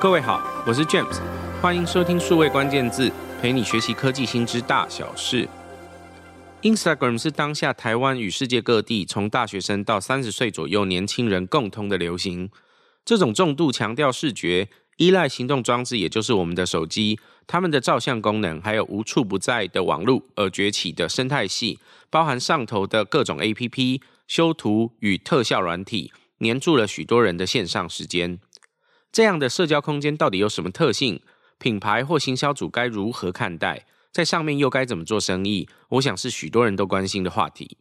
各位好，我是 James，欢迎收听数位关键字，陪你学习科技新知大小事。Instagram 是当下台湾与世界各地从大学生到三十岁左右年轻人共通的流行。这种重度强调视觉、依赖行动装置，也就是我们的手机，他们的照相功能，还有无处不在的网络而崛起的生态系，包含上头的各种 APP、修图与特效软体，黏住了许多人的线上时间。这样的社交空间到底有什么特性？品牌或行销组该如何看待？在上面又该怎么做生意？我想是许多人都关心的话题。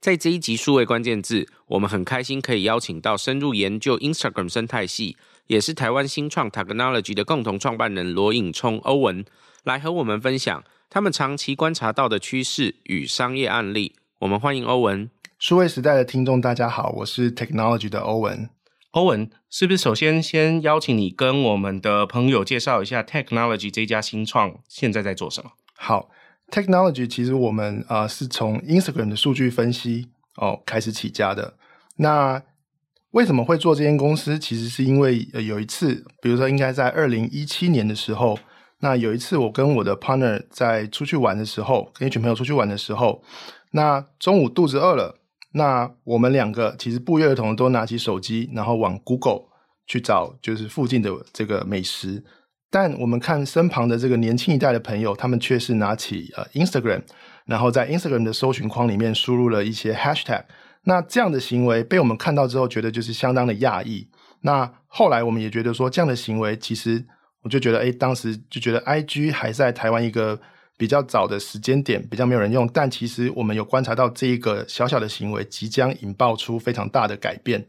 在这一集数位关键字，我们很开心可以邀请到深入研究 Instagram 生态系，也是台湾新创 Technology 的共同创办人罗颖聪欧文，来和我们分享他们长期观察到的趋势与商业案例。我们欢迎欧文。数位时代的听众，大家好，我是 Technology 的欧文。欧文，是不是首先先邀请你跟我们的朋友介绍一下 Technology 这家新创现在在做什么？好，Technology 其实我们啊、是从 Instagram 的数据分析哦开始起家的。那为什么会做这间公司？其实是因为呃有一次，比如说应该在二零一七年的时候，那有一次我跟我的 partner 在出去玩的时候，跟一群朋友出去玩的时候，那中午肚子饿了。那我们两个其实不约而同都拿起手机，然后往 Google 去找，就是附近的这个美食。但我们看身旁的这个年轻一代的朋友，他们却是拿起呃 Instagram，然后在 Instagram 的搜寻框里面输入了一些 Hashtag。那这样的行为被我们看到之后，觉得就是相当的讶异。那后来我们也觉得说，这样的行为其实我就觉得，哎，当时就觉得 IG 还在台湾一个。比较早的时间点，比较没有人用，但其实我们有观察到这一个小小的行为即将引爆出非常大的改变。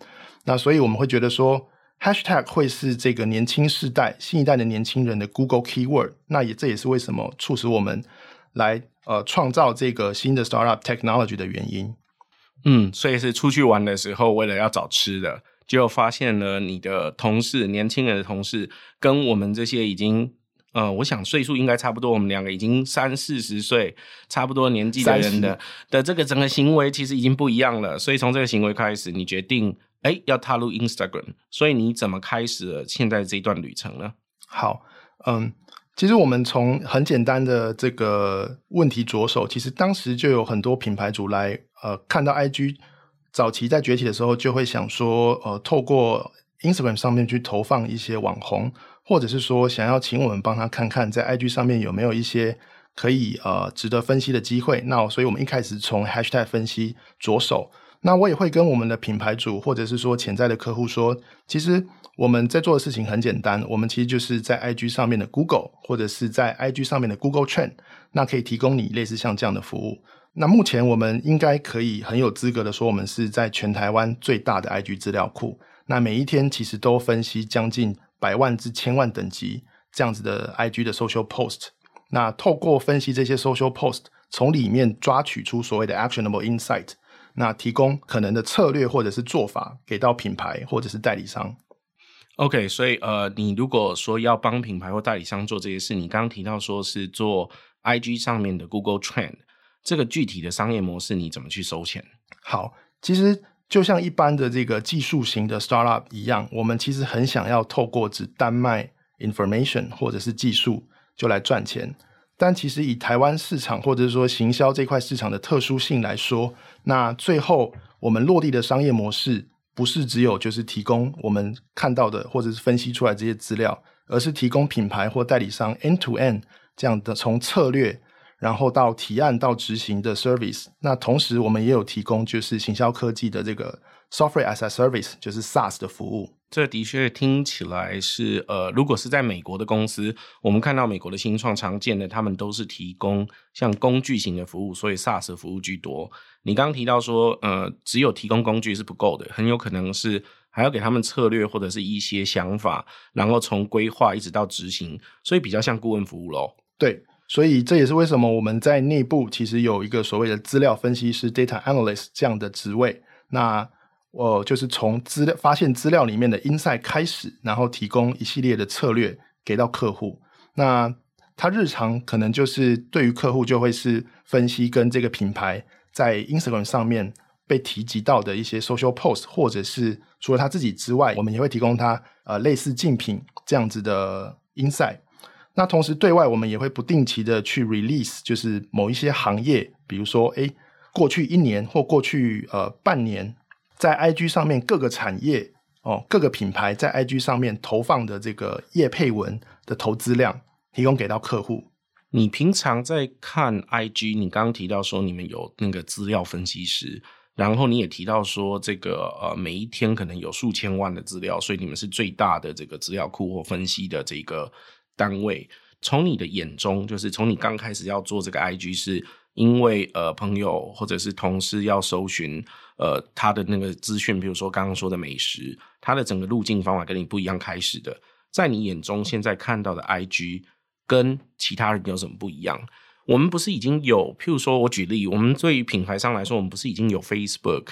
那所以我们会觉得说，Hashtag 会是这个年轻世代、新一代的年轻人的 Google Keyword。那也这也是为什么促使我们来呃创造这个新的 Startup Technology 的原因。嗯，所以是出去玩的时候，为了要找吃的，就发现了你的同事，年轻人的同事，跟我们这些已经。呃，我想岁数应该差不多，我们两个已经三四十岁，差不多年纪的人的的这个整个行为其实已经不一样了。所以从这个行为开始，你决定哎要踏入 Instagram，所以你怎么开始了现在这一段旅程呢？好，嗯，其实我们从很简单的这个问题着手，其实当时就有很多品牌主来呃看到 IG 早期在崛起的时候，就会想说呃透过 Instagram 上面去投放一些网红。或者是说想要请我们帮他看看在 IG 上面有没有一些可以呃值得分析的机会，那所以我们一开始从 Hashtag 分析着手。那我也会跟我们的品牌主或者是说潜在的客户说，其实我们在做的事情很简单，我们其实就是在 IG 上面的 Google 或者是在 IG 上面的 Google Trend，那可以提供你类似像这样的服务。那目前我们应该可以很有资格的说，我们是在全台湾最大的 IG 资料库。那每一天其实都分析将近。百万至千万等级这样子的 IG 的 social post，那透过分析这些 social post，从里面抓取出所谓的 actionable insight，那提供可能的策略或者是做法给到品牌或者是代理商。OK，所以呃，你如果说要帮品牌或代理商做这些事，你刚刚提到说是做 IG 上面的 Google Trend，这个具体的商业模式你怎么去收钱？好，其实。就像一般的这个技术型的 startup 一样，我们其实很想要透过只单卖 information 或者是技术就来赚钱。但其实以台湾市场或者是说行销这块市场的特殊性来说，那最后我们落地的商业模式不是只有就是提供我们看到的或者是分析出来这些资料，而是提供品牌或代理商 end to end 这样的从策略。然后到提案到执行的 service，那同时我们也有提供就是行销科技的这个 software as a service，就是 SaaS 的服务。这的确听起来是呃，如果是在美国的公司，我们看到美国的新创常见的，他们都是提供像工具型的服务，所以 SaaS 的服务居多。你刚刚提到说，呃，只有提供工具是不够的，很有可能是还要给他们策略或者是一些想法，然后从规划一直到执行，所以比较像顾问服务喽。对。所以这也是为什么我们在内部其实有一个所谓的资料分析师 （data analyst） 这样的职位。那我就是从资料发现资料里面的 insight 开始，然后提供一系列的策略给到客户。那他日常可能就是对于客户就会是分析跟这个品牌在 Instagram 上面被提及到的一些 social post，或者是除了他自己之外，我们也会提供他呃类似竞品这样子的 insight。那同时对外，我们也会不定期的去 release，就是某一些行业，比如说诶，过去一年或过去呃半年，在 IG 上面各个产业哦各个品牌在 IG 上面投放的这个业配文的投资量，提供给到客户。你平常在看 IG，你刚刚提到说你们有那个资料分析师。然后你也提到说，这个呃，每一天可能有数千万的资料，所以你们是最大的这个资料库或分析的这个单位。从你的眼中，就是从你刚开始要做这个 IG，是因为呃朋友或者是同事要搜寻呃他的那个资讯，比如说刚刚说的美食，他的整个路径方法跟你不一样开始的。在你眼中，现在看到的 IG 跟其他人有什么不一样？我们不是已经有，譬如说，我举例，我们对于品牌商来说，我们不是已经有 Facebook、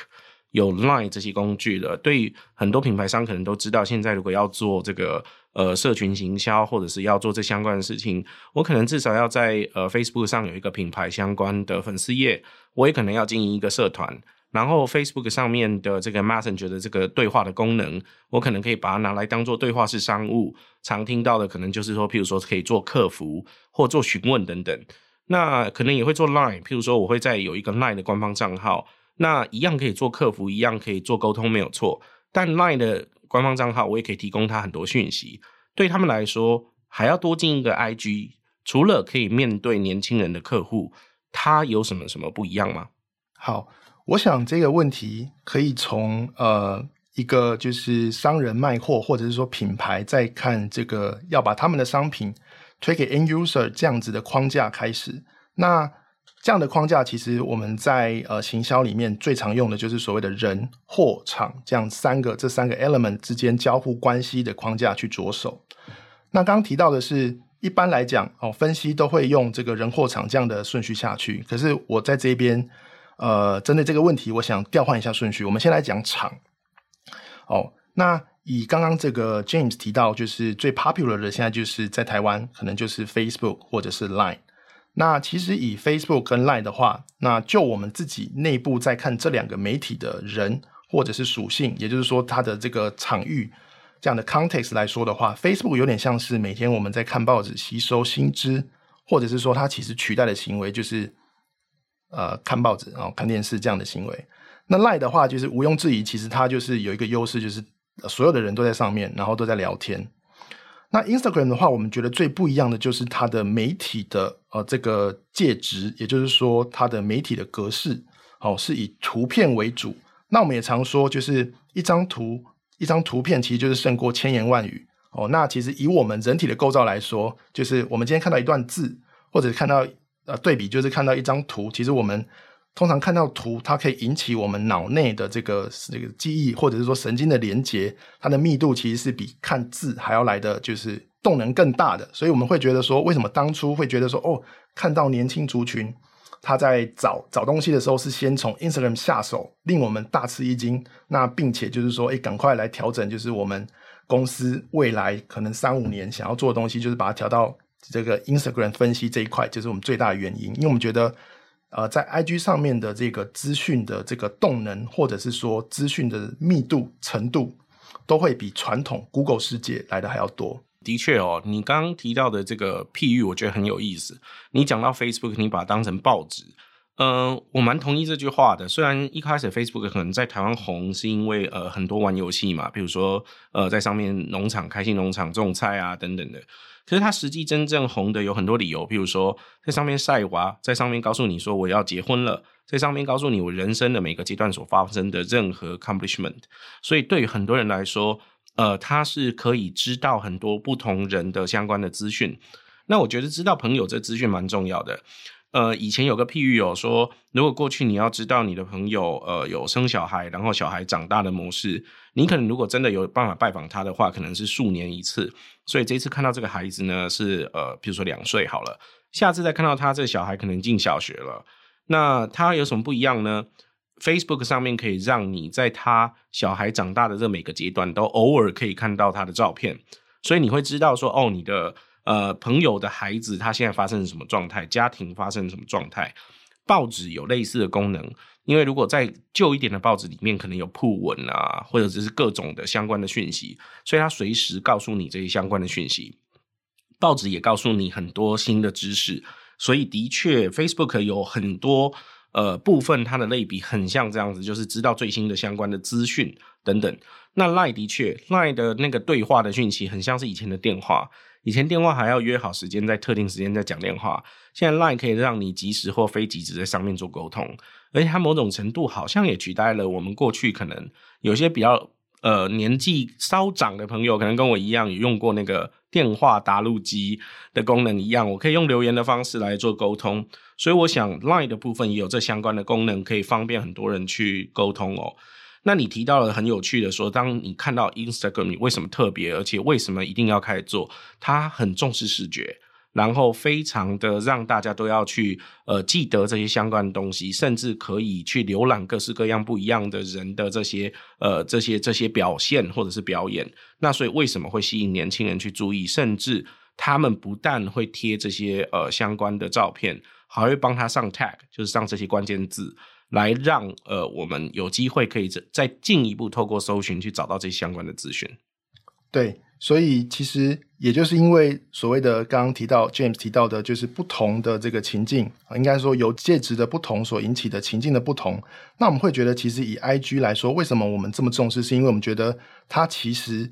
有 Line 这些工具了？对很多品牌商可能都知道，现在如果要做这个呃社群行销，或者是要做这相关的事情，我可能至少要在呃 Facebook 上有一个品牌相关的粉丝页，我也可能要经营一个社团，然后 Facebook 上面的这个 Messenger 的这个对话的功能，我可能可以把它拿来当做对话式商务，常听到的可能就是说，譬如说可以做客服或做询问等等。那可能也会做 Line，譬如说我会在有一个 Line 的官方账号，那一样可以做客服，一样可以做沟通，没有错。但 Line 的官方账号我也可以提供他很多讯息，对他们来说还要多进一个 IG，除了可以面对年轻人的客户，他有什么什么不一样吗？好，我想这个问题可以从呃一个就是商人卖货，或者是说品牌在看这个要把他们的商品。推给 end user 这样子的框架开始，那这样的框架其实我们在呃行销里面最常用的就是所谓的人、货、场这样三个这三个 element 之间交互关系的框架去着手。那刚刚提到的是，一般来讲哦，分析都会用这个人、货、场这样的顺序下去。可是我在这边呃，针对这个问题，我想调换一下顺序。我们先来讲场。哦，那。以刚刚这个 James 提到，就是最 popular 的现在就是在台湾，可能就是 Facebook 或者是 Line。那其实以 Facebook 跟 Line 的话，那就我们自己内部在看这两个媒体的人或者是属性，也就是说它的这个场域这样的 context 来说的话，Facebook 有点像是每天我们在看报纸吸收新知，或者是说它其实取代的行为就是呃看报纸然后看电视这样的行为。那 Line 的话，就是毋庸置疑，其实它就是有一个优势，就是。所有的人都在上面，然后都在聊天。那 Instagram 的话，我们觉得最不一样的就是它的媒体的呃这个介质，也就是说它的媒体的格式，哦是以图片为主。那我们也常说，就是一张图一张图片其实就是胜过千言万语哦。那其实以我们人体的构造来说，就是我们今天看到一段字，或者看到呃对比，就是看到一张图，其实我们。通常看到图，它可以引起我们脑内的这个这个记忆，或者是说神经的连接，它的密度其实是比看字还要来的就是动能更大的。所以我们会觉得说，为什么当初会觉得说，哦，看到年轻族群他在找找东西的时候是先从 Instagram 下手，令我们大吃一惊。那并且就是说，哎，赶快来调整，就是我们公司未来可能三五年想要做的东西，就是把它调到这个 Instagram 分析这一块，就是我们最大的原因，因为我们觉得。呃，在 IG 上面的这个资讯的这个动能，或者是说资讯的密度程度，都会比传统 Google 世界来的还要多。的确哦，你刚刚提到的这个譬喻，我觉得很有意思。你讲到 Facebook，你把它当成报纸，呃，我蛮同意这句话的。虽然一开始 Facebook 可能在台湾红，是因为呃很多玩游戏嘛，比如说呃在上面农场开心农场种菜啊等等的。可是它实际真正红的有很多理由，比如说在上面晒娃，在上面告诉你说我要结婚了，在上面告诉你我人生的每个阶段所发生的任何 accomplishment。所以对于很多人来说，呃，他是可以知道很多不同人的相关的资讯。那我觉得知道朋友这资讯蛮重要的。呃，以前有个譬喻有说，如果过去你要知道你的朋友呃有生小孩，然后小孩长大的模式，你可能如果真的有办法拜访他的话，可能是数年一次。所以这次看到这个孩子呢，是呃，比如说两岁好了，下次再看到他这个小孩可能进小学了，那他有什么不一样呢？Facebook 上面可以让你在他小孩长大的这每个阶段都偶尔可以看到他的照片，所以你会知道说，哦，你的。呃，朋友的孩子他现在发生什么状态？家庭发生什么状态？报纸有类似的功能，因为如果在旧一点的报纸里面，可能有铺文啊，或者只是各种的相关的讯息，所以它随时告诉你这些相关的讯息。报纸也告诉你很多新的知识，所以的确，Facebook 有很多呃部分，它的类比很像这样子，就是知道最新的相关的资讯等等。那 Line 的确，Line 的那个对话的讯息很像是以前的电话，以前电话还要约好时间，在特定时间再讲电话，现在 Line 可以让你即时或非即时在上面做沟通，而且它某种程度好像也取代了我们过去可能有些比较呃年纪稍长的朋友，可能跟我一样有用过那个电话答录机的功能一样，我可以用留言的方式来做沟通，所以我想 Line 的部分也有这相关的功能，可以方便很多人去沟通哦。那你提到了很有趣的说，当你看到 Instagram，你为什么特别，而且为什么一定要开始做？它很重视视觉，然后非常的让大家都要去呃记得这些相关的东西，甚至可以去浏览各式各样不一样的人的这些呃这些这些表现或者是表演。那所以为什么会吸引年轻人去注意？甚至他们不但会贴这些呃相关的照片，还会帮他上 tag，就是上这些关键字。来让呃我们有机会可以再进一步透过搜寻去找到这相关的资讯。对，所以其实也就是因为所谓的刚刚提到 James 提到的，就是不同的这个情境，应该说由介质的不同所引起的情境的不同。那我们会觉得，其实以 IG 来说，为什么我们这么重视？是因为我们觉得它其实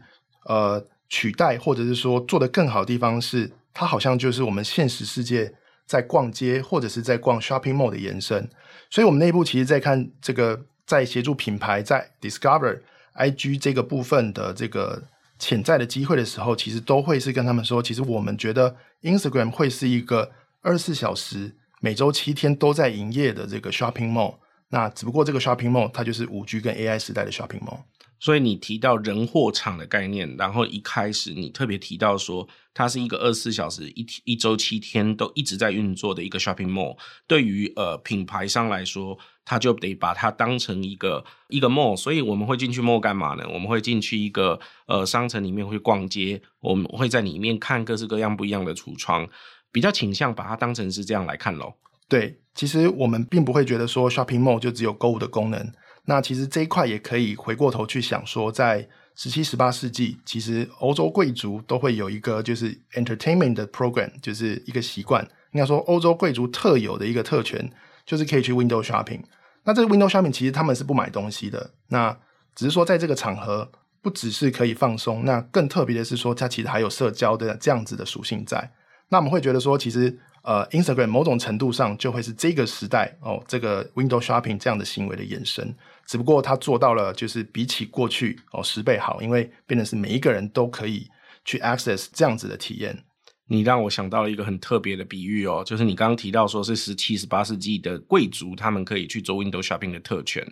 呃取代或者是说做得更好的地方是，它好像就是我们现实世界在逛街或者是在逛 shopping mall 的延伸。所以，我们内部其实，在看这个，在协助品牌在 discover IG 这个部分的这个潜在的机会的时候，其实都会是跟他们说，其实我们觉得 Instagram 会是一个二十四小时、每周七天都在营业的这个 shopping mall。那只不过这个 shopping mall 它就是五 G 跟 AI 时代的 shopping mall。所以你提到人货场的概念，然后一开始你特别提到说，它是一个二十四小时一一周七天都一直在运作的一个 shopping mall。对于呃品牌商来说，他就得把它当成一个一个 mall。所以我们会进去 mall 干嘛呢？我们会进去一个呃商城里面会逛街，我们会在里面看各式各样不一样的橱窗，比较倾向把它当成是这样来看咯。对，其实我们并不会觉得说 shopping mall 就只有购物的功能。那其实这一块也可以回过头去想说，在十七、十八世纪，其实欧洲贵族都会有一个就是 entertainment 的 program，就是一个习惯。应该说，欧洲贵族特有的一个特权，就是可以去 window shopping。那这个 window shopping 其实他们是不买东西的，那只是说在这个场合，不只是可以放松，那更特别的是说，它其实还有社交的这样子的属性在。那我们会觉得说，其实。呃，Instagram 某种程度上就会是这个时代哦，这个 window shopping 这样的行为的延伸，只不过他做到了就是比起过去哦十倍好，因为变成是每一个人都可以去 access 这样子的体验。你让我想到了一个很特别的比喻哦，就是你刚刚提到说是十七、十八世纪的贵族他们可以去做 window shopping 的特权。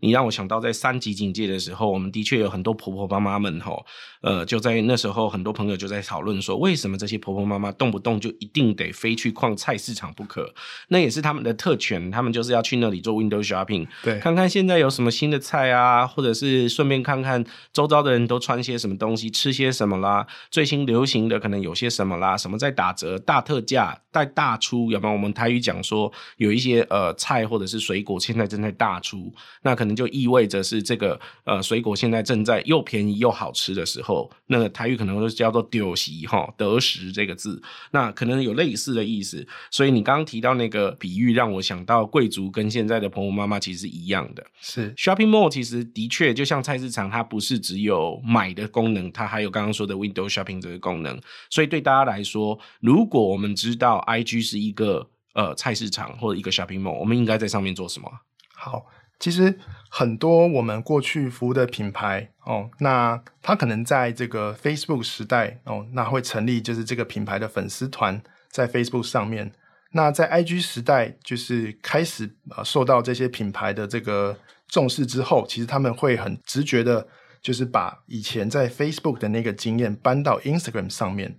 你让我想到，在三级警戒的时候，我们的确有很多婆婆妈妈们吼，呃，就在那时候，很多朋友就在讨论说，为什么这些婆婆妈妈动不动就一定得非去逛菜市场不可？那也是他们的特权，他们就是要去那里做 window shopping，对，看看现在有什么新的菜啊，或者是顺便看看周遭的人都穿些什么东西，吃些什么啦，最新流行的可能有些什么啦，什么在打折、大特价、带大出，要不然我们台语讲说有一些呃菜或者是水果现在正在大出，那可能。就意味着是这个呃水果现在正在又便宜又好吃的时候，那个台语可能会叫做丢席哈得时这个字，那可能有类似的意思。所以你刚刚提到那个比喻，让我想到贵族跟现在的婆婆妈妈其实是一样的。是 shopping mall 其实的确就像菜市场，它不是只有买的功能，它还有刚刚说的 window shopping 这个功能。所以对大家来说，如果我们知道 IG 是一个呃菜市场或者一个 shopping mall，我们应该在上面做什么？好。其实很多我们过去服务的品牌哦，那它可能在这个 Facebook 时代哦，那会成立就是这个品牌的粉丝团在 Facebook 上面。那在 IG 时代，就是开始呃受到这些品牌的这个重视之后，其实他们会很直觉的，就是把以前在 Facebook 的那个经验搬到 Instagram 上面。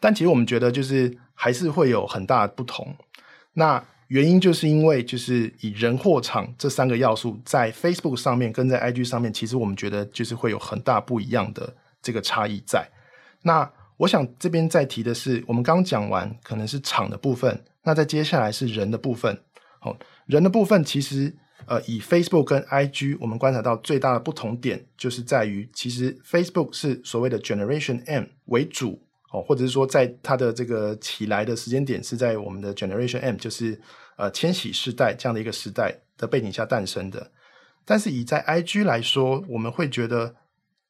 但其实我们觉得，就是还是会有很大的不同。那原因就是因为就是以人货场这三个要素在 Facebook 上面跟在 IG 上面，其实我们觉得就是会有很大不一样的这个差异在。那我想这边再提的是，我们刚讲完可能是场的部分，那在接下来是人的部分。好，人的部分其实呃，以 Facebook 跟 IG，我们观察到最大的不同点，就是在于其实 Facebook 是所谓的 Generation M 为主哦，或者是说在它的这个起来的时间点是在我们的 Generation M，就是呃千禧世代这样的一个时代的背景下诞生的。但是以在 IG 来说，我们会觉得，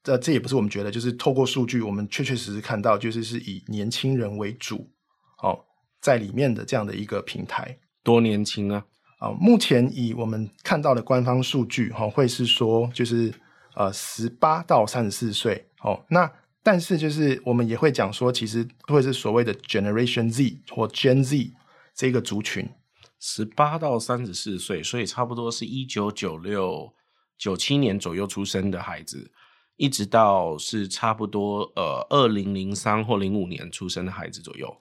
这、呃、这也不是我们觉得，就是透过数据，我们确确实实看到，就是是以年轻人为主哦，在里面的这样的一个平台，多年轻啊！啊、呃，目前以我们看到的官方数据，哈、哦，会是说就是呃十八到三十四岁，哦，那但是就是我们也会讲说，其实会是所谓的 Generation Z 或 Gen Z 这个族群，十八到三十四岁，所以差不多是一九九六九七年左右出生的孩子，一直到是差不多呃二零零三或零五年出生的孩子左右，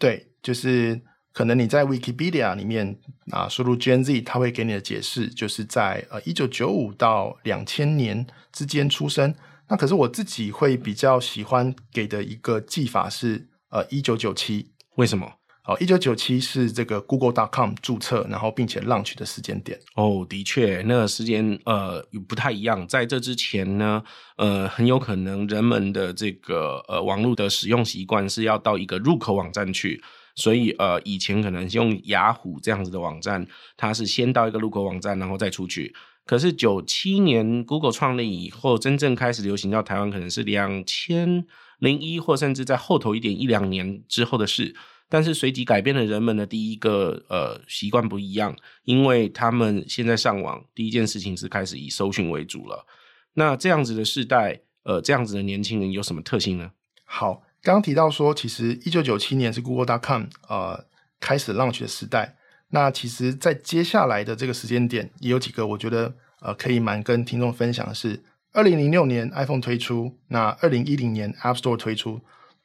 对，就是。可能你在 Wikipedia 里面啊输入 Gen Z，它会给你的解释就是在呃一九九五到两千年之间出生。那可是我自己会比较喜欢给的一个记法是呃一九九七。为什么？哦，一九九七是这个 Google.com 注册，然后并且 launch 的时间点。哦，的确，那个时间呃不太一样。在这之前呢，呃，很有可能人们的这个呃网络的使用习惯是要到一个入口网站去。所以，呃，以前可能用雅虎这样子的网站，它是先到一个入口网站，然后再出去。可是九七年 Google 创立以后，真正开始流行到台湾，可能是两千零一或甚至在后头一点一两年之后的事。但是随即改变了人们的第一个呃习惯不一样，因为他们现在上网第一件事情是开始以搜寻为主了。那这样子的世代，呃，这样子的年轻人有什么特性呢？好。刚刚提到说，其实一九九七年是 Google.com 呃开始 launch 的时代。那其实，在接下来的这个时间点，也有几个我觉得呃可以蛮跟听众分享的是，二零零六年 iPhone 推出，那二零一零年 App Store 推出，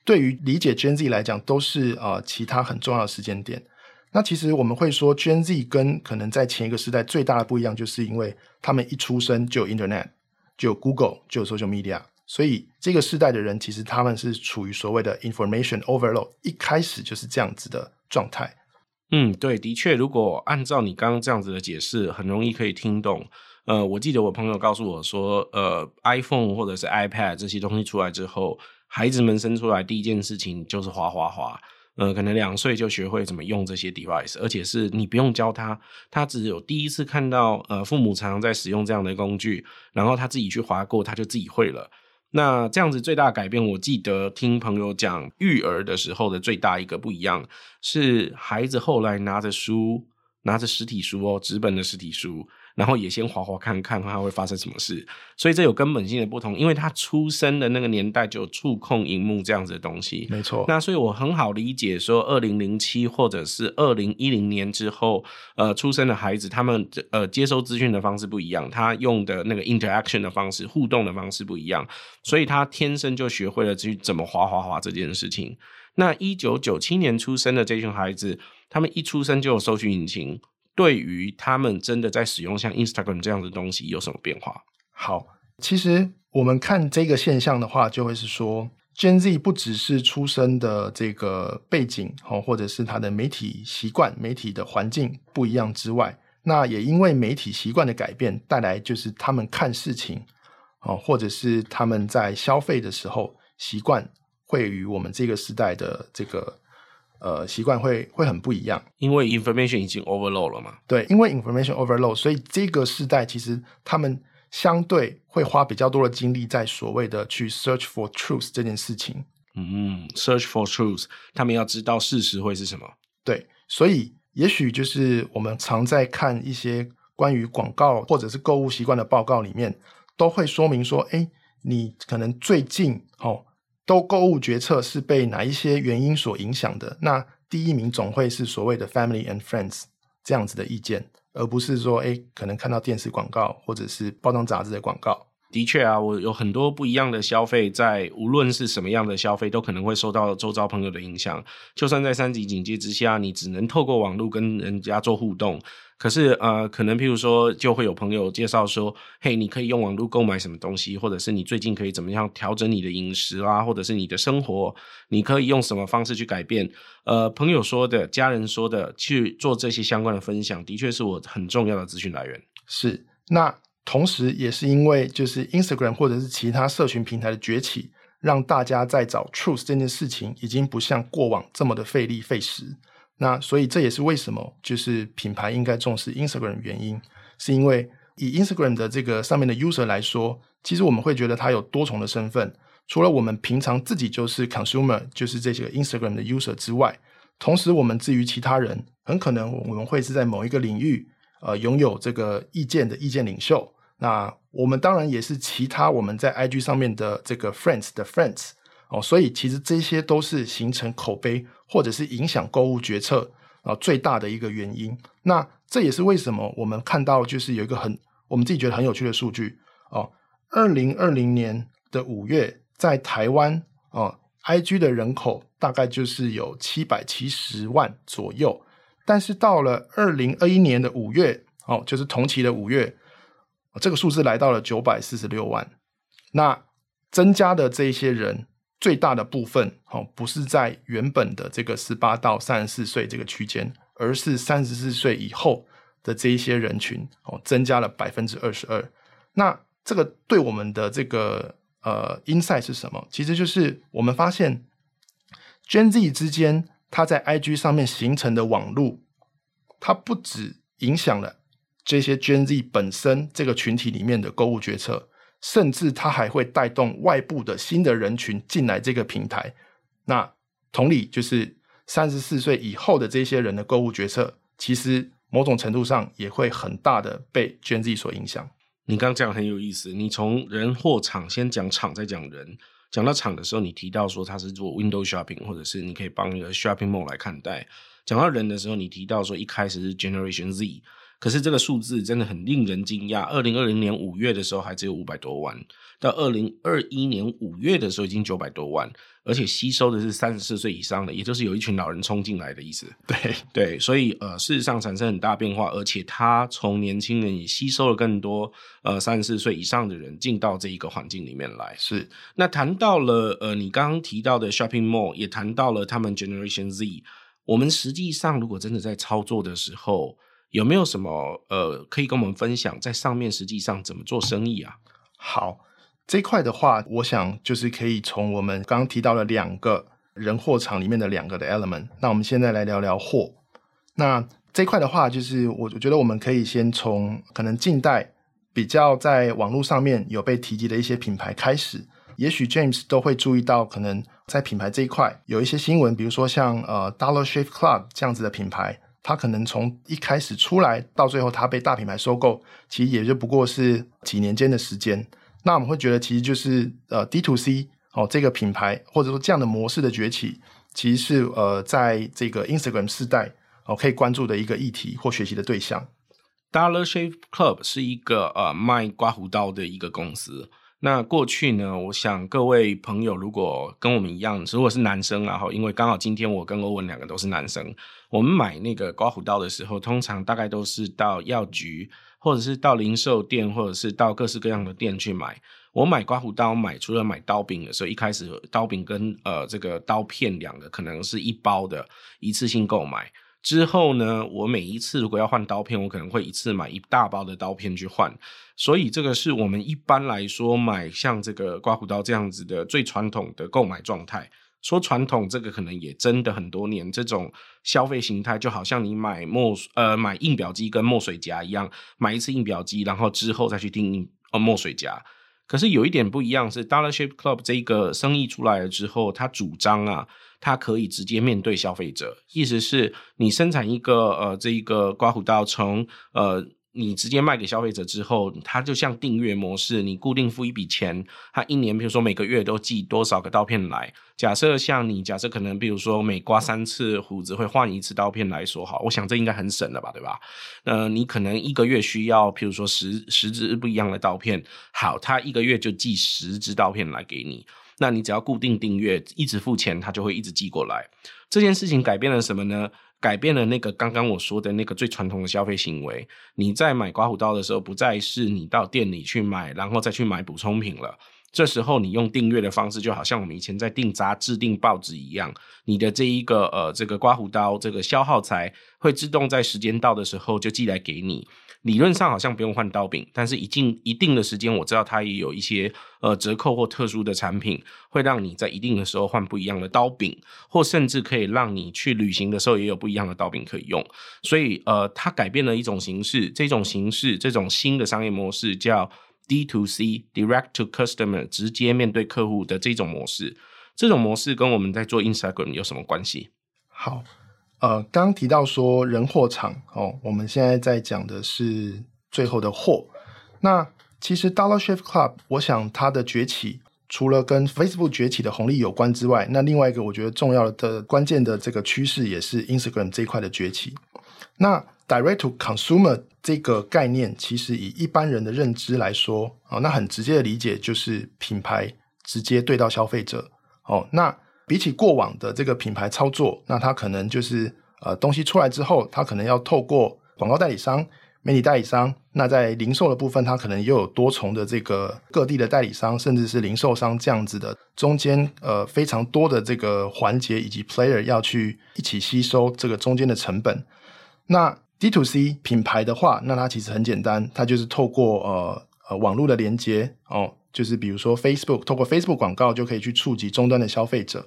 对于理解 Gen Z 来讲，都是呃其他很重要的时间点。那其实我们会说，Gen Z 跟可能在前一个时代最大的不一样，就是因为他们一出生就有 Internet，就有 Google，就有 Social Media。所以这个世代的人，其实他们是处于所谓的 information overload，一开始就是这样子的状态。嗯，对，的确，如果按照你刚刚这样子的解释，很容易可以听懂。呃，我记得我朋友告诉我说，呃，iPhone 或者是 iPad 这些东西出来之后，孩子们生出来第一件事情就是滑滑滑。呃，可能两岁就学会怎么用这些 device，而且是你不用教他，他只有第一次看到呃父母常常在使用这样的工具，然后他自己去滑过，他就自己会了。那这样子最大改变，我记得听朋友讲育儿的时候的最大一个不一样，是孩子后来拿着书，拿着实体书哦，纸本的实体书。然后也先滑滑看看它会发生什么事，所以这有根本性的不同，因为他出生的那个年代就有触控荧幕这样子的东西，没错。那所以我很好理解说，二零零七或者是二零一零年之后，呃，出生的孩子他们呃接收资讯的方式不一样，他用的那个 interaction 的方式、互动的方式不一样，所以他天生就学会了去怎么滑滑滑这件事情。那一九九七年出生的这群孩子，他们一出生就有搜寻引擎。对于他们真的在使用像 Instagram 这样的东西有什么变化？好，其实我们看这个现象的话，就会是说，Gen Z 不只是出生的这个背景哦，或者是他的媒体习惯、媒体的环境不一样之外，那也因为媒体习惯的改变，带来就是他们看事情哦，或者是他们在消费的时候习惯会与我们这个时代的这个。呃，习惯会会很不一样，因为 information 已经 overload 了嘛。对，因为 information overload，所以这个时代其实他们相对会花比较多的精力在所谓的去 search for truth 这件事情。嗯，search for truth，他们要知道事实会是什么。对，所以也许就是我们常在看一些关于广告或者是购物习惯的报告里面，都会说明说，哎，你可能最近哦。都购物决策是被哪一些原因所影响的？那第一名总会是所谓的 family and friends 这样子的意见，而不是说，诶，可能看到电视广告或者是包装杂志的广告。的确啊，我有很多不一样的消费，在无论是什么样的消费，都可能会受到周遭朋友的影响。就算在三级警戒之下，你只能透过网络跟人家做互动。可是，呃，可能譬如说，就会有朋友介绍说，嘿，你可以用网络购买什么东西，或者是你最近可以怎么样调整你的饮食啊，或者是你的生活，你可以用什么方式去改变？呃，朋友说的，家人说的，去做这些相关的分享，的确是我很重要的资讯来源。是，那同时也是因为就是 Instagram 或者是其他社群平台的崛起，让大家在找 truth 这件事情已经不像过往这么的费力费时。那所以这也是为什么就是品牌应该重视 Instagram 原因，是因为以 Instagram 的这个上面的 user 来说，其实我们会觉得它有多重的身份。除了我们平常自己就是 consumer，就是这些 Instagram 的 user 之外，同时我们至于其他人，很可能我们会是在某一个领域，呃，拥有这个意见的意见领袖。那我们当然也是其他我们在 IG 上面的这个 friends 的 friends 哦，所以其实这些都是形成口碑或者是影响购物决策啊、最大的一个原因。那这也是为什么我们看到就是有一个很我们自己觉得很有趣的数据哦，二零二零年的五月。在台湾哦，IG 的人口大概就是有七百七十万左右，但是到了二零二一年的五月哦，就是同期的五月，这个数字来到了九百四十六万。那增加的这一些人，最大的部分哦，不是在原本的这个十八到三十四岁这个区间，而是三十四岁以后的这一些人群哦，增加了百分之二十二。那这个对我们的这个。呃，insight 是什么？其实就是我们发现，Gen Z 之间，它在 IG 上面形成的网路，它不只影响了这些 Gen Z 本身这个群体里面的购物决策，甚至它还会带动外部的新的人群进来这个平台。那同理，就是三十四岁以后的这些人的购物决策，其实某种程度上也会很大的被 Gen Z 所影响。你刚刚讲很有意思，你从人或场先讲场，再讲人。讲到场的时候，你提到说他是做 window shopping，或者是你可以帮一个 shopping mall 来看待。讲到人的时候，你提到说一开始是 Generation Z。可是这个数字真的很令人惊讶。二零二零年五月的时候还只有五百多万，到二零二一年五月的时候已经九百多万，而且吸收的是三十四岁以上的，也就是有一群老人冲进来的意思。对 对，所以呃，事实上产生很大变化，而且他从年轻人也吸收了更多呃三十四岁以上的人进到这一个环境里面来。是。那谈到了呃，你刚刚提到的 shopping mall，也谈到了他们 Generation Z。我们实际上如果真的在操作的时候，有没有什么呃，可以跟我们分享，在上面实际上怎么做生意啊？好，这块的话，我想就是可以从我们刚刚提到的两个人货场里面的两个的 element。那我们现在来聊聊货。那这块的话，就是我我觉得我们可以先从可能近代比较在网络上面有被提及的一些品牌开始。也许 James 都会注意到，可能在品牌这一块有一些新闻，比如说像呃 Dollar Shave Club 这样子的品牌。它可能从一开始出来到最后，它被大品牌收购，其实也就不过是几年间的时间。那我们会觉得，其实就是呃 D to C 哦，这个品牌或者说这样的模式的崛起，其实是呃在这个 Instagram 世代哦可以关注的一个议题或学习的对象。Dollar Shave Club 是一个呃卖刮胡刀的一个公司。那过去呢，我想各位朋友如果跟我们一样，如果是男生啊，因为刚好今天我跟欧文两个都是男生，我们买那个刮胡刀的时候，通常大概都是到药局，或者是到零售店，或者是到各式各样的店去买。我买刮胡刀买，除了买刀柄的时候，一开始刀柄跟呃这个刀片两个可能是一包的，一次性购买。之后呢，我每一次如果要换刀片，我可能会一次买一大包的刀片去换。所以这个是我们一般来说买像这个刮胡刀这样子的最传统的购买状态。说传统，这个可能也真的很多年。这种消费形态就好像你买墨呃买印表机跟墨水夹一样，买一次印表机，然后之后再去订呃墨水夹。可是有一点不一样是，Dollar Shave Club 这个生意出来了之后，他主张啊。它可以直接面对消费者，意思是你生产一个呃这一个刮胡刀，从呃你直接卖给消费者之后，它就像订阅模式，你固定付一笔钱，它一年比如说每个月都寄多少个刀片来。假设像你假设可能比如说每刮三次胡子会换一次刀片来说好，我想这应该很省了吧，对吧？呃，你可能一个月需要比如说十十支不一样的刀片，好，它一个月就寄十支刀片来给你。那你只要固定订阅，一直付钱，它就会一直寄过来。这件事情改变了什么呢？改变了那个刚刚我说的那个最传统的消费行为。你在买刮胡刀的时候，不再是你到店里去买，然后再去买补充品了，这时候你用订阅的方式，就好像我们以前在订杂志、订报纸一样，你的这一个呃这个刮胡刀这个消耗材会自动在时间到的时候就寄来给你。理论上好像不用换刀柄，但是一定一定的时间，我知道它也有一些呃折扣或特殊的产品，会让你在一定的时候换不一样的刀柄，或甚至可以让你去旅行的时候也有不一样的刀柄可以用。所以呃，它改变了一种形式，这种形式这种新的商业模式叫 D to C（Direct to Customer），直接面对客户的这种模式。这种模式跟我们在做 Instagram 有什么关系？好。呃，刚提到说人货场哦，我们现在在讲的是最后的货。那其实 Dollar Shave Club，我想它的崛起，除了跟 Facebook 崛起的红利有关之外，那另外一个我觉得重要的关键的这个趋势，也是 Instagram 这一块的崛起。那 Direct to Consumer 这个概念，其实以一般人的认知来说，哦，那很直接的理解就是品牌直接对到消费者。哦，那比起过往的这个品牌操作，那它可能就是呃东西出来之后，它可能要透过广告代理商、媒体代理商。那在零售的部分，它可能又有多重的这个各地的代理商，甚至是零售商这样子的中间呃非常多的这个环节以及 player 要去一起吸收这个中间的成本。那 D to C 品牌的话，那它其实很简单，它就是透过呃呃网络的连接哦，就是比如说 Facebook，透过 Facebook 广告就可以去触及终端的消费者。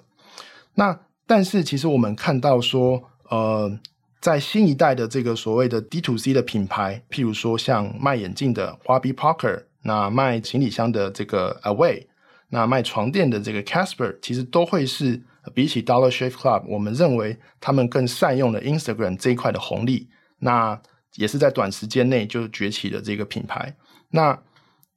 那但是其实我们看到说，呃，在新一代的这个所谓的 D to C 的品牌，譬如说像卖眼镜的花 B Parker，那卖行李箱的这个 Away，那卖床垫的这个 Casper，其实都会是比起 Dollar Shave Club，我们认为他们更善用了 Instagram 这一块的红利，那也是在短时间内就崛起的这个品牌。那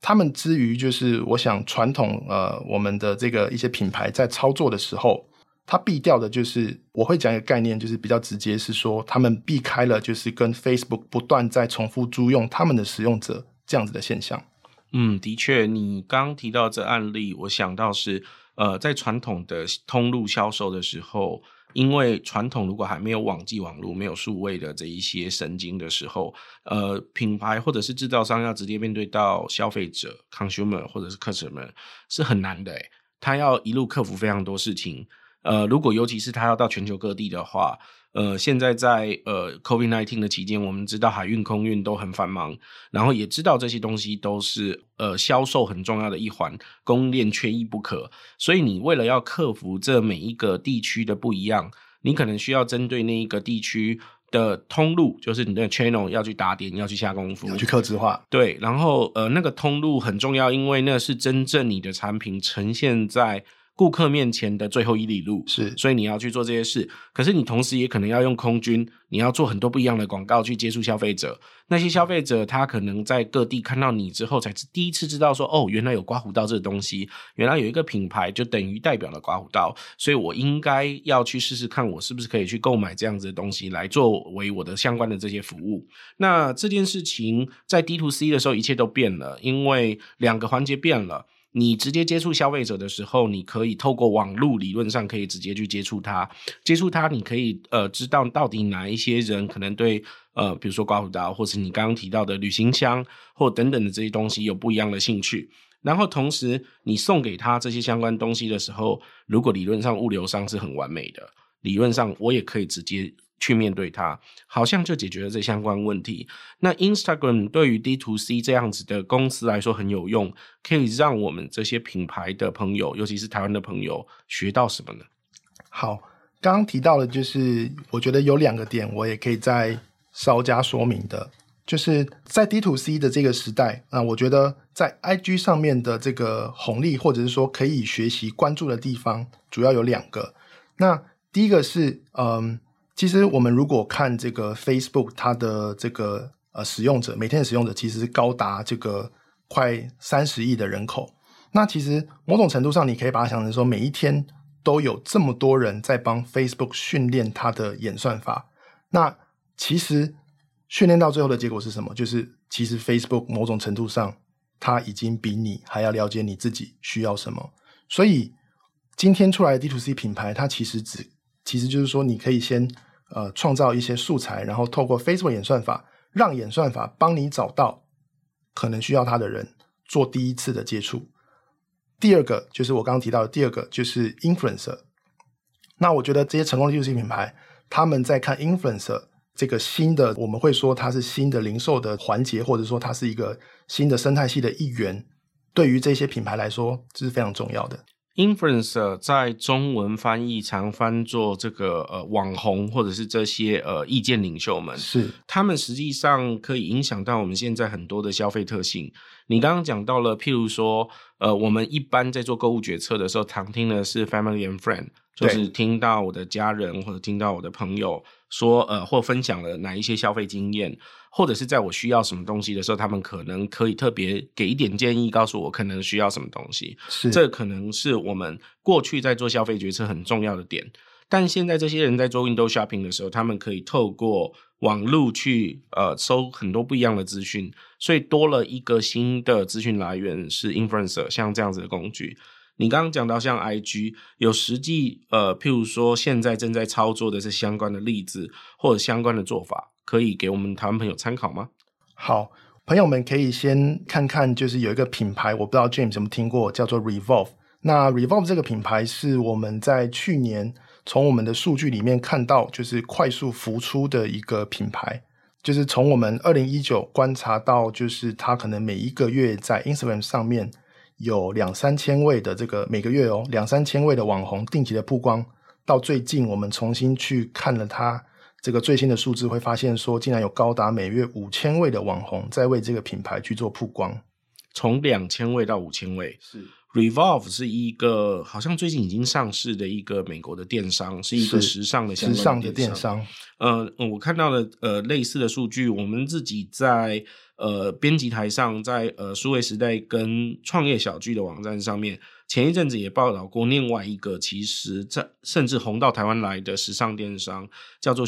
他们之于就是我想传统呃我们的这个一些品牌在操作的时候。它避掉的就是，我会讲一个概念，就是比较直接，是说他们避开了，就是跟 Facebook 不断在重复租用他们的使用者这样子的现象。嗯，的确，你刚提到这案例，我想到是，呃，在传统的通路销售的时候，因为传统如果还没有网际网络、没有数位的这一些神经的时候，呃，品牌或者是制造商要直接面对到消费者 （consumer） 或者是 customer 是很难的，诶，他要一路克服非常多事情。呃，如果尤其是他要到全球各地的话，呃，现在在呃 COVID-19 的期间，我们知道海运、空运都很繁忙，然后也知道这些东西都是呃销售很重要的一环，供应链缺一不可。所以你为了要克服这每一个地区的不一样，你可能需要针对那一个地区的通路，就是你的 channel 要去打点，要去下功夫，要去客制化。对，然后呃那个通路很重要，因为那是真正你的产品呈现在。顾客面前的最后一里路是，所以你要去做这些事。可是你同时也可能要用空军，你要做很多不一样的广告去接触消费者。那些消费者他可能在各地看到你之后，才第一次知道说，哦，原来有刮胡刀这个东西，原来有一个品牌就等于代表了刮胡刀。所以我应该要去试试看，我是不是可以去购买这样子的东西来作为我的相关的这些服务。那这件事情在 D to C 的时候，一切都变了，因为两个环节变了。你直接接触消费者的时候，你可以透过网络，理论上可以直接去接触他。接触他，你可以呃知道到底哪一些人可能对呃，比如说刮胡刀，或是你刚刚提到的旅行箱，或等等的这些东西有不一样的兴趣。然后同时，你送给他这些相关东西的时候，如果理论上物流商是很完美的，理论上我也可以直接。去面对它，好像就解决了这相关问题。那 Instagram 对于 D to C 这样子的公司来说很有用，可以让我们这些品牌的朋友，尤其是台湾的朋友学到什么呢？好，刚刚提到的，就是我觉得有两个点，我也可以再稍加说明的，就是在 D to C 的这个时代，那我觉得在 IG 上面的这个红利，或者是说可以学习关注的地方，主要有两个。那第一个是，嗯。其实我们如果看这个 Facebook，它的这个呃使用者，每天的使用者其实高达这个快三十亿的人口。那其实某种程度上，你可以把它想成说，每一天都有这么多人在帮 Facebook 训练它的演算法。那其实训练到最后的结果是什么？就是其实 Facebook 某种程度上，它已经比你还要了解你自己需要什么。所以今天出来的 D2C 品牌，它其实只其实就是说，你可以先呃创造一些素材，然后透过 Facebook 演算法，让演算法帮你找到可能需要它的人，做第一次的接触。第二个就是我刚刚提到的第二个，就是 influencer。那我觉得这些成功的 D2C 品牌，他们在看 influencer 这个新的，我们会说它是新的零售的环节，或者说它是一个新的生态系的一员，对于这些品牌来说，这是非常重要的。Influencer 在中文翻译常翻作这个呃网红，或者是这些呃意见领袖们，是他们实际上可以影响到我们现在很多的消费特性。你刚刚讲到了，譬如说，呃，我们一般在做购物决策的时候，常听的是 family and friend，就是听到我的家人或者听到我的朋友说，呃，或分享了哪一些消费经验。或者是在我需要什么东西的时候，他们可能可以特别给一点建议，告诉我可能需要什么东西。是，这可能是我们过去在做消费决策很重要的点。但现在这些人在做 window shopping 的时候，他们可以透过网络去呃搜很多不一样的资讯，所以多了一个新的资讯来源是 influencer，像这样子的工具。你刚刚讲到像 IG 有实际呃，譬如说现在正在操作的是相关的例子或者相关的做法。可以给我们台湾朋友参考吗？好，朋友们可以先看看，就是有一个品牌，我不知道 James 有没有听过，叫做 Revolve。那 Revolve 这个品牌是我们在去年从我们的数据里面看到，就是快速浮出的一个品牌。就是从我们二零一九观察到，就是它可能每一个月在 Instagram 上面有两三千位的这个每个月哦，两三千位的网红定期的曝光，到最近我们重新去看了它。这个最新的数字会发现说，竟然有高达每月五千位的网红在为这个品牌去做曝光，从两千位到五千位。是 Revolve 是一个好像最近已经上市的一个美国的电商，是一个时尚的时尚的电商。呃，我看到的呃类似的数据，我们自己在呃编辑台上，在呃数位时代跟创业小聚的网站上面。前一阵子也报道过另外一个，其实在甚至红到台湾来的时尚电商，叫做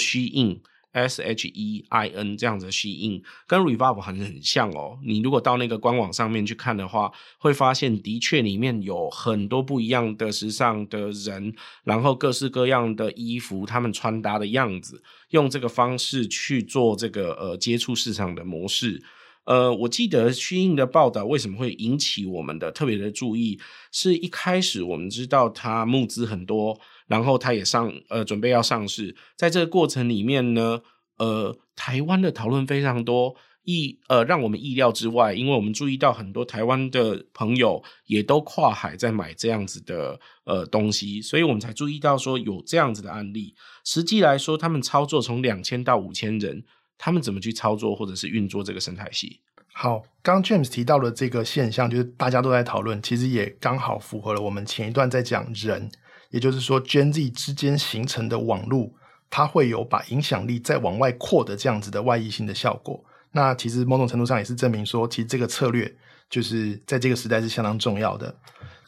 S H E I N 这样子的 Shein，跟 Revolve 很很像哦。你如果到那个官网上面去看的话，会发现的确里面有很多不一样的时尚的人，然后各式各样的衣服，他们穿搭的样子，用这个方式去做这个呃接触市场的模式。呃，我记得 Shein 的报道为什么会引起我们的特别的注意？是一开始我们知道它募资很多，然后它也上呃准备要上市，在这个过程里面呢，呃，台湾的讨论非常多，意呃让我们意料之外，因为我们注意到很多台湾的朋友也都跨海在买这样子的呃东西，所以我们才注意到说有这样子的案例。实际来说，他们操作从两千到五千人。他们怎么去操作或者是运作这个生态系？好，刚 James 提到的这个现象，就是大家都在讨论，其实也刚好符合了我们前一段在讲人，也就是说 Gen Z 之间形成的网络，它会有把影响力再往外扩的这样子的外溢性的效果。那其实某种程度上也是证明说，其实这个策略就是在这个时代是相当重要的。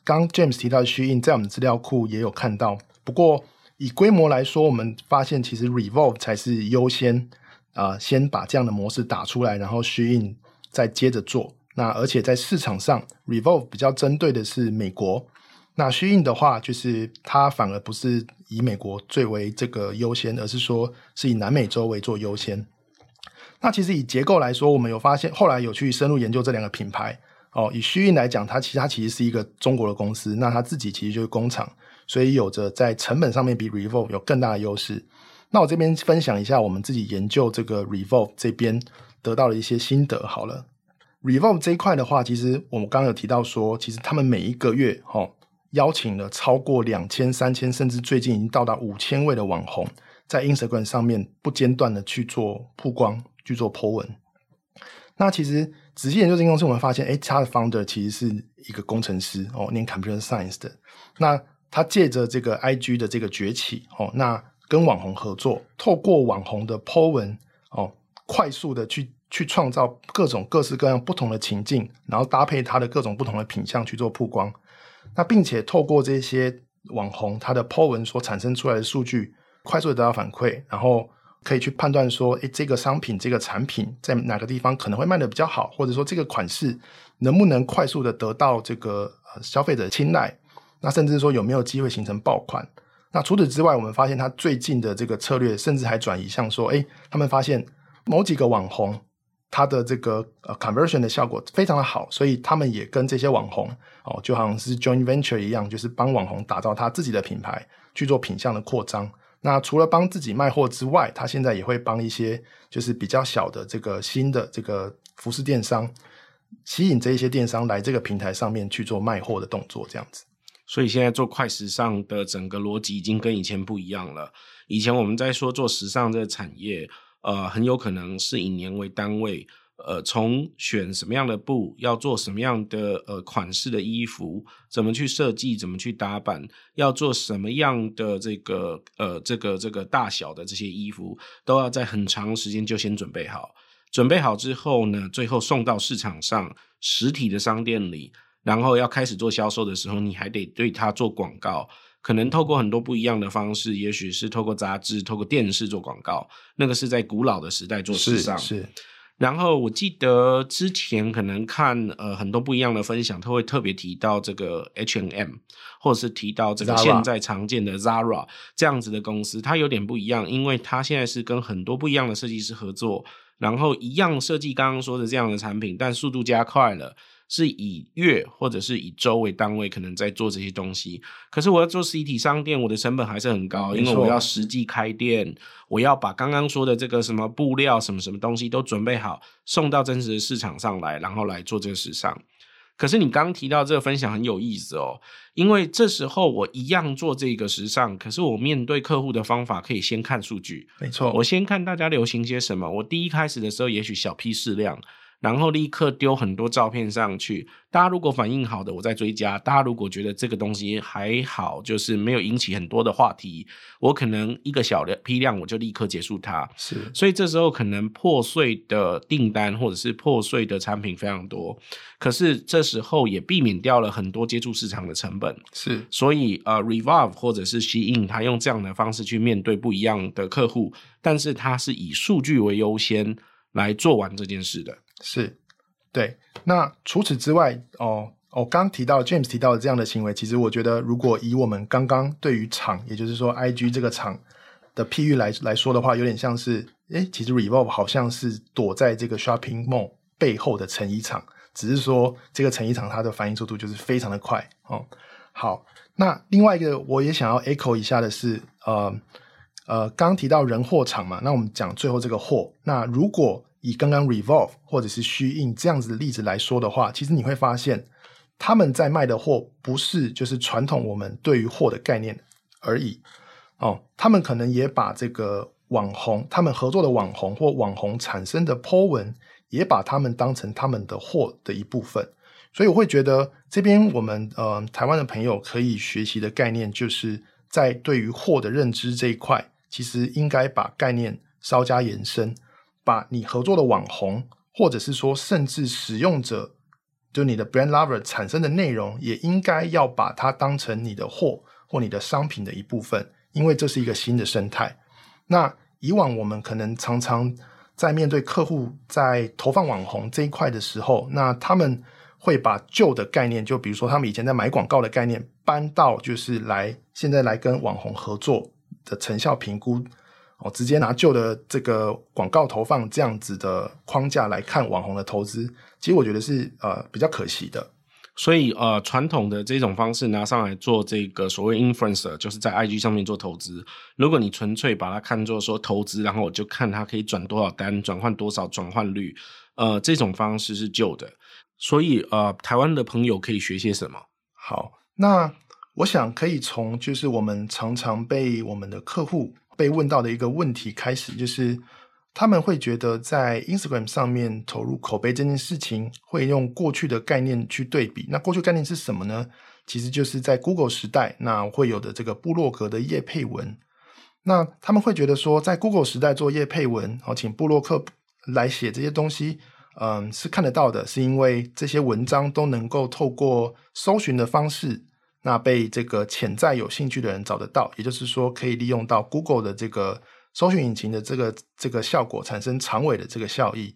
刚 James 提到的 Shein 在我们资料库也有看到，不过以规模来说，我们发现其实 Revolve 才是优先。啊、先把这样的模式打出来，然后虚印再接着做。那而且在市场上，Revolve 比较针对的是美国。那 Shein 的话，就是它反而不是以美国最为这个优先，而是说是以南美洲为做优先。那其实以结构来说，我们有发现，后来有去深入研究这两个品牌。哦，以 Shein 来讲，它其实它其实是一个中国的公司，那它自己其实就是工厂，所以有着在成本上面比 Revolve 有更大的优势。那我这边分享一下我们自己研究这个 Revolve 这边得到的一些心得好了。Revolve 这一块的话，其实我们刚刚有提到说，其实他们每一个月哈、哦、邀请了超过两千、三千，甚至最近已经到达五千位的网红，在 Instagram 上面不间断的去做曝光、去做 po 文。那其实仔细研究这间公司，我们发现，哎，他的 founder 其实是一个工程师哦，念 computer science 的。那他借着这个 IG 的这个崛起哦，那跟网红合作，透过网红的 po 文哦，快速的去去创造各种各式各样不同的情境，然后搭配他的各种不同的品相去做曝光。那并且透过这些网红他的 po 文所产生出来的数据，快速的得到反馈，然后可以去判断说，诶，这个商品这个产品在哪个地方可能会卖的比较好，或者说这个款式能不能快速的得到这个消费者青睐，那甚至说有没有机会形成爆款。那除此之外，我们发现他最近的这个策略，甚至还转移向说，哎，他们发现某几个网红，它的这个呃 conversion 的效果非常的好，所以他们也跟这些网红哦，就好像是 joint venture 一样，就是帮网红打造他自己的品牌，去做品相的扩张。那除了帮自己卖货之外，他现在也会帮一些就是比较小的这个新的这个服饰电商，吸引这一些电商来这个平台上面去做卖货的动作，这样子。所以现在做快时尚的整个逻辑已经跟以前不一样了。以前我们在说做时尚这个产业。呃，很有可能是以年为单位，呃，从选什么样的布，要做什么样的呃款式的衣服，怎么去设计，怎么去打版，要做什么样的这个呃这个这个大小的这些衣服，都要在很长时间就先准备好。准备好之后呢，最后送到市场上实体的商店里，然后要开始做销售的时候，你还得对它做广告。可能透过很多不一样的方式，也许是透过杂志、透过电视做广告，那个是在古老的时代做时尚。是。是然后我记得之前可能看呃很多不一样的分享，他会特别提到这个 H&M，或者是提到这个现在常见的 Zara 这样子的公司，它有点不一样，因为它现在是跟很多不一样的设计师合作，然后一样设计刚刚说的这样的产品，但速度加快了。是以月或者是以周为单位，可能在做这些东西。可是我要做实体商店，我的成本还是很高，因为我要实际开店，我要把刚刚说的这个什么布料、什么什么东西都准备好，送到真实的市场上来，然后来做这个时尚。可是你刚刚提到这个分享很有意思哦，因为这时候我一样做这个时尚，可是我面对客户的方法可以先看数据，没错，我先看大家流行些什么。我第一开始的时候，也许小批适量。然后立刻丢很多照片上去，大家如果反应好的，我再追加；大家如果觉得这个东西还好，就是没有引起很多的话题，我可能一个小的批量我就立刻结束它。是，所以这时候可能破碎的订单或者是破碎的产品非常多，可是这时候也避免掉了很多接触市场的成本。是，所以呃，Revolve 或者是 Shein，他用这样的方式去面对不一样的客户，但是他是以数据为优先来做完这件事的。是，对。那除此之外，哦，我、刚提到 James 提到的这样的行为，其实我觉得，如果以我们刚刚对于厂，也就是说 IG 这个厂的譬喻来来说的话，有点像是，诶，其实 Revolve 好像是躲在这个 Shopping Mall 背后的成衣厂，只是说这个成衣厂它的反应速度就是非常的快哦。好，那另外一个我也想要 echo 一下的是，呃呃，刚提到人货场嘛，那我们讲最后这个货，那如果以刚刚 Revolve 或者是虚印这样子的例子来说的话，其实你会发现他们在卖的货不是就是传统我们对于货的概念而已哦，他们可能也把这个网红，他们合作的网红或网红产生的 po 文，也把他们当成他们的货的一部分。所以我会觉得这边我们呃台湾的朋友可以学习的概念，就是在对于货的认知这一块，其实应该把概念稍加延伸。把你合作的网红，或者是说甚至使用者，就你的 brand lover 产生的内容，也应该要把它当成你的货或你的商品的一部分，因为这是一个新的生态。那以往我们可能常常在面对客户在投放网红这一块的时候，那他们会把旧的概念，就比如说他们以前在买广告的概念，搬到就是来现在来跟网红合作的成效评估。哦，直接拿旧的这个广告投放这样子的框架来看网红的投资，其实我觉得是呃比较可惜的。所以呃，传统的这种方式拿上来做这个所谓 influencer，就是在 IG 上面做投资。如果你纯粹把它看作说投资，然后我就看它可以转多少单，转换多少转换率，呃，这种方式是旧的。所以呃，台湾的朋友可以学些什么？好，那我想可以从就是我们常常被我们的客户。被问到的一个问题开始，就是他们会觉得在 Instagram 上面投入口碑这件事情，会用过去的概念去对比。那过去概念是什么呢？其实就是在 Google 时代，那会有的这个部落格的业配文。那他们会觉得说，在 Google 时代做业配文，好，请部落客来写这些东西，嗯，是看得到的，是因为这些文章都能够透过搜寻的方式。那被这个潜在有兴趣的人找得到，也就是说，可以利用到 Google 的这个搜寻引擎的这个这个效果，产生长尾的这个效益。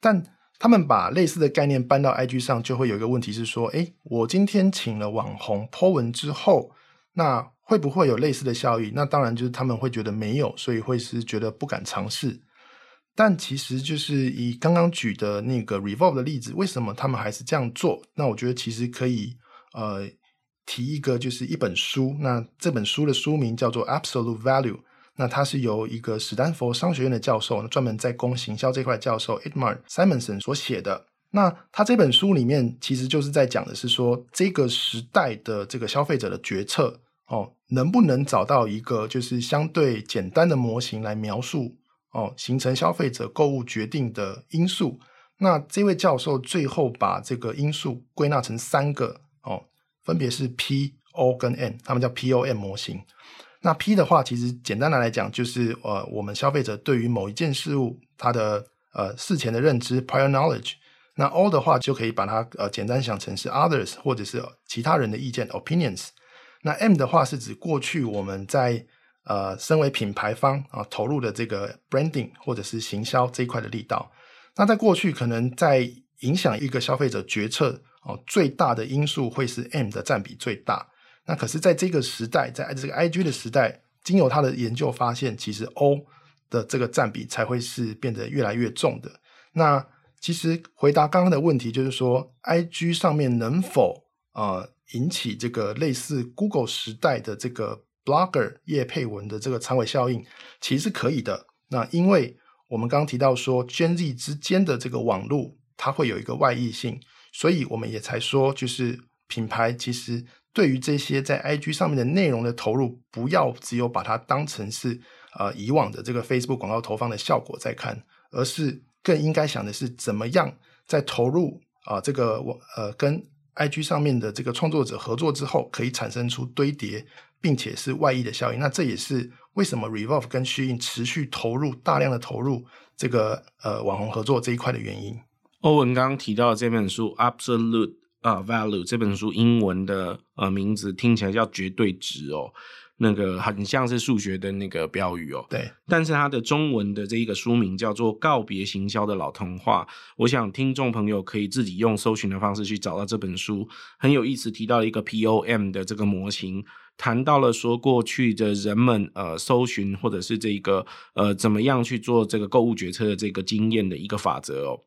但他们把类似的概念搬到 IG 上，就会有一个问题是说：诶，我今天请了网红 po 文之后，那会不会有类似的效益？那当然就是他们会觉得没有，所以会是觉得不敢尝试。但其实就是以刚刚举的那个 Revolve 的例子，为什么他们还是这样做？那我觉得其实可以呃提一个，就是一本书。那这本书的书名叫做 Absolute Value。那它是由一个史丹佛商学院的教授，专门在攻行销这块教授 Edmar Simonson 所写的。那他这本书里面其实就是在讲的是说，这个时代的这个消费者的决策哦，能不能找到一个就是相对简单的模型来描述哦，形成消费者购物决定的因素。那这位教授最后把这个因素归纳成三个哦，分别是 P、O 跟 M，他们叫 POM 模型。那 P 的话，其实简单的来讲就是呃，我们消费者对于某一件事物它的呃事前的认知 （prior knowledge）。那 O 的话就可以把它呃简单想成是 others 或者是其他人的意见 opinions。那 M 的话是指过去我们在呃身为品牌方啊投入的这个 branding 或者是行销这一块的力道。那在过去可能在影响一个消费者决策哦最大的因素会是 M 的占比最大。那可是在这个时代，在这个 IG 的时代，经由他的研究发现，其实 O 的这个占比才会是变得越来越重的。那其实回答刚刚的问题，就是说，IG 上面能否呃引起这个类似 Google 时代的这个 Blogger 叶佩文的这个长尾效应，其实是可以的。那因为我们刚刚提到说，Gen Z 之间的这个网络它会有一个外溢性，所以我们也才说，就是品牌其实对于这些在 IG 上面的内容的投入，不要只有把它当成是呃以往的这个 Facebook 广告投放的效果在看，而是。更应该想的是，怎么样在投入啊、这个我呃跟 IG 上面的这个创作者合作之后，可以产生出堆叠，并且是外溢的效应。那这也是为什么 Revolve 跟 Shein 持续投入大量的投入这个呃网红合作这一块的原因。欧文刚刚提到的这本书 Absolute 啊、uh, Value 这本书英文的呃名字听起来叫绝对值哦。那个很像是数学的那个标语哦，对，但是它的中文的这一个书名叫做《告别行销的老童话》，我想听众朋友可以自己用搜寻的方式去找到这本书，很有意思，提到一个 POM 的这个模型。谈到了说过去的人们呃搜寻或者是这个呃怎么样去做这个购物决策的这个经验的一个法则哦，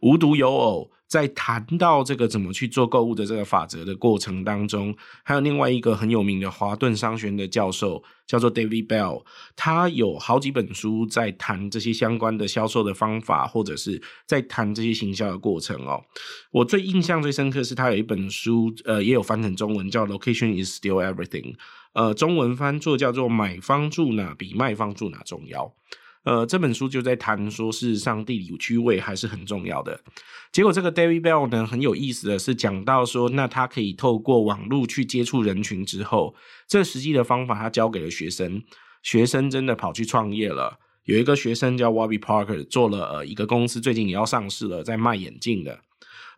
无独有偶，在谈到这个怎么去做购物的这个法则的过程当中，还有另外一个很有名的华顿商学院的教授。叫做 David Bell，他有好几本书在谈这些相关的销售的方法，或者是在谈这些行销的过程哦。我最印象最深刻是他有一本书，呃，也有翻成中文叫 Location is still everything，呃，中文翻作叫做买方住哪比卖方住哪重要。呃，这本书就在谈说，事实上地理区位还是很重要的。结果这个 David Bell 呢，很有意思的是讲到说，那他可以透过网络去接触人群之后，这实际的方法他教给了学生，学生真的跑去创业了。有一个学生叫 Warby Parker，做了呃一个公司，最近也要上市了，在卖眼镜的。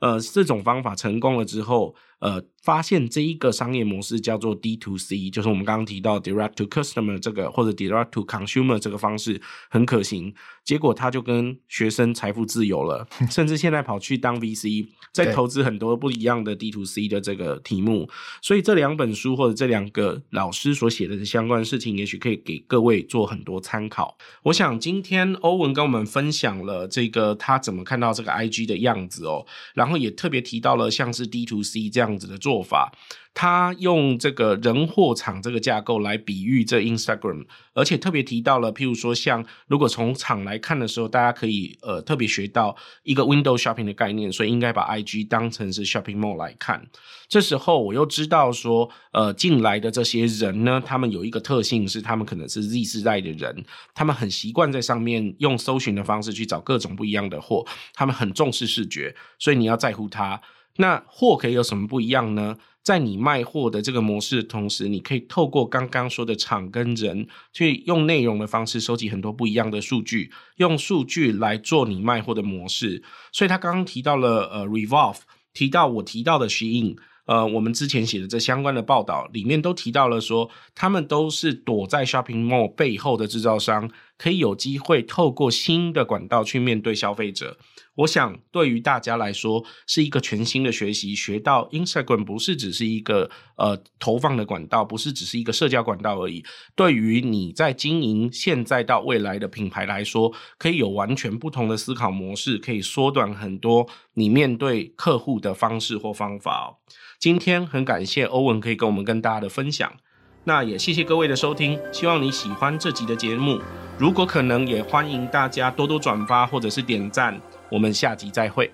呃，这种方法成功了之后，呃，发现这一个商业模式叫做 D to C，就是我们刚刚提到 Direct to Customer 这个或者 Direct to Consumer 这个方式很可行。结果他就跟学生财富自由了，甚至现在跑去当 VC，在投资很多不一样的 D to C 的这个题目。所以这两本书或者这两个老师所写的相关事情，也许可以给各位做很多参考。我想今天欧文跟我们分享了这个他怎么看到这个 IG 的样子哦，然后也特别提到了像是 D to C 这样子的做法。他用这个人货场这个架构来比喻这 Instagram，而且特别提到了，譬如说像如果从场来看的时候，大家可以呃特别学到一个 window shopping 的概念，所以应该把 IG 当成是 shopping mall 来看。这时候我又知道说，呃进来的这些人呢，他们有一个特性是，他们可能是 Z 世代的人，他们很习惯在上面用搜寻的方式去找各种不一样的货，他们很重视视觉，所以你要在乎他。那货可以有什么不一样呢？在你卖货的这个模式的同时，你可以透过刚刚说的场跟人，去用内容的方式收集很多不一样的数据，用数据来做你卖货的模式。所以他刚刚提到了呃，Revolve，提到我提到的 Shein，呃，我们之前写的这相关的报道里面都提到了说，他们都是躲在 Shopping Mall 背后的制造商，可以有机会透过新的管道去面对消费者。我想，对于大家来说，是一个全新的学习。学到 Instagram 不是只是一个呃投放的管道，不是只是一个社交管道而已。对于你在经营现在到未来的品牌来说，可以有完全不同的思考模式，可以缩短很多你面对客户的方式或方法。今天很感谢欧文可以跟我们跟大家的分享，那也谢谢各位的收听，希望你喜欢这集的节目。如果可能，也欢迎大家多多转发或者是点赞。我们下集再会。